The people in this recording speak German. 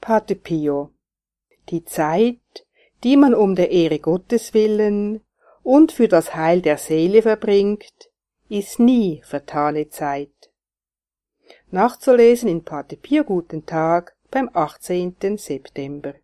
Pate Pio. Die Zeit, die man um der Ehre Gottes willen und für das Heil der Seele verbringt, ist nie vertane Zeit. Nachzulesen in Pate Pio Guten Tag beim 18. September.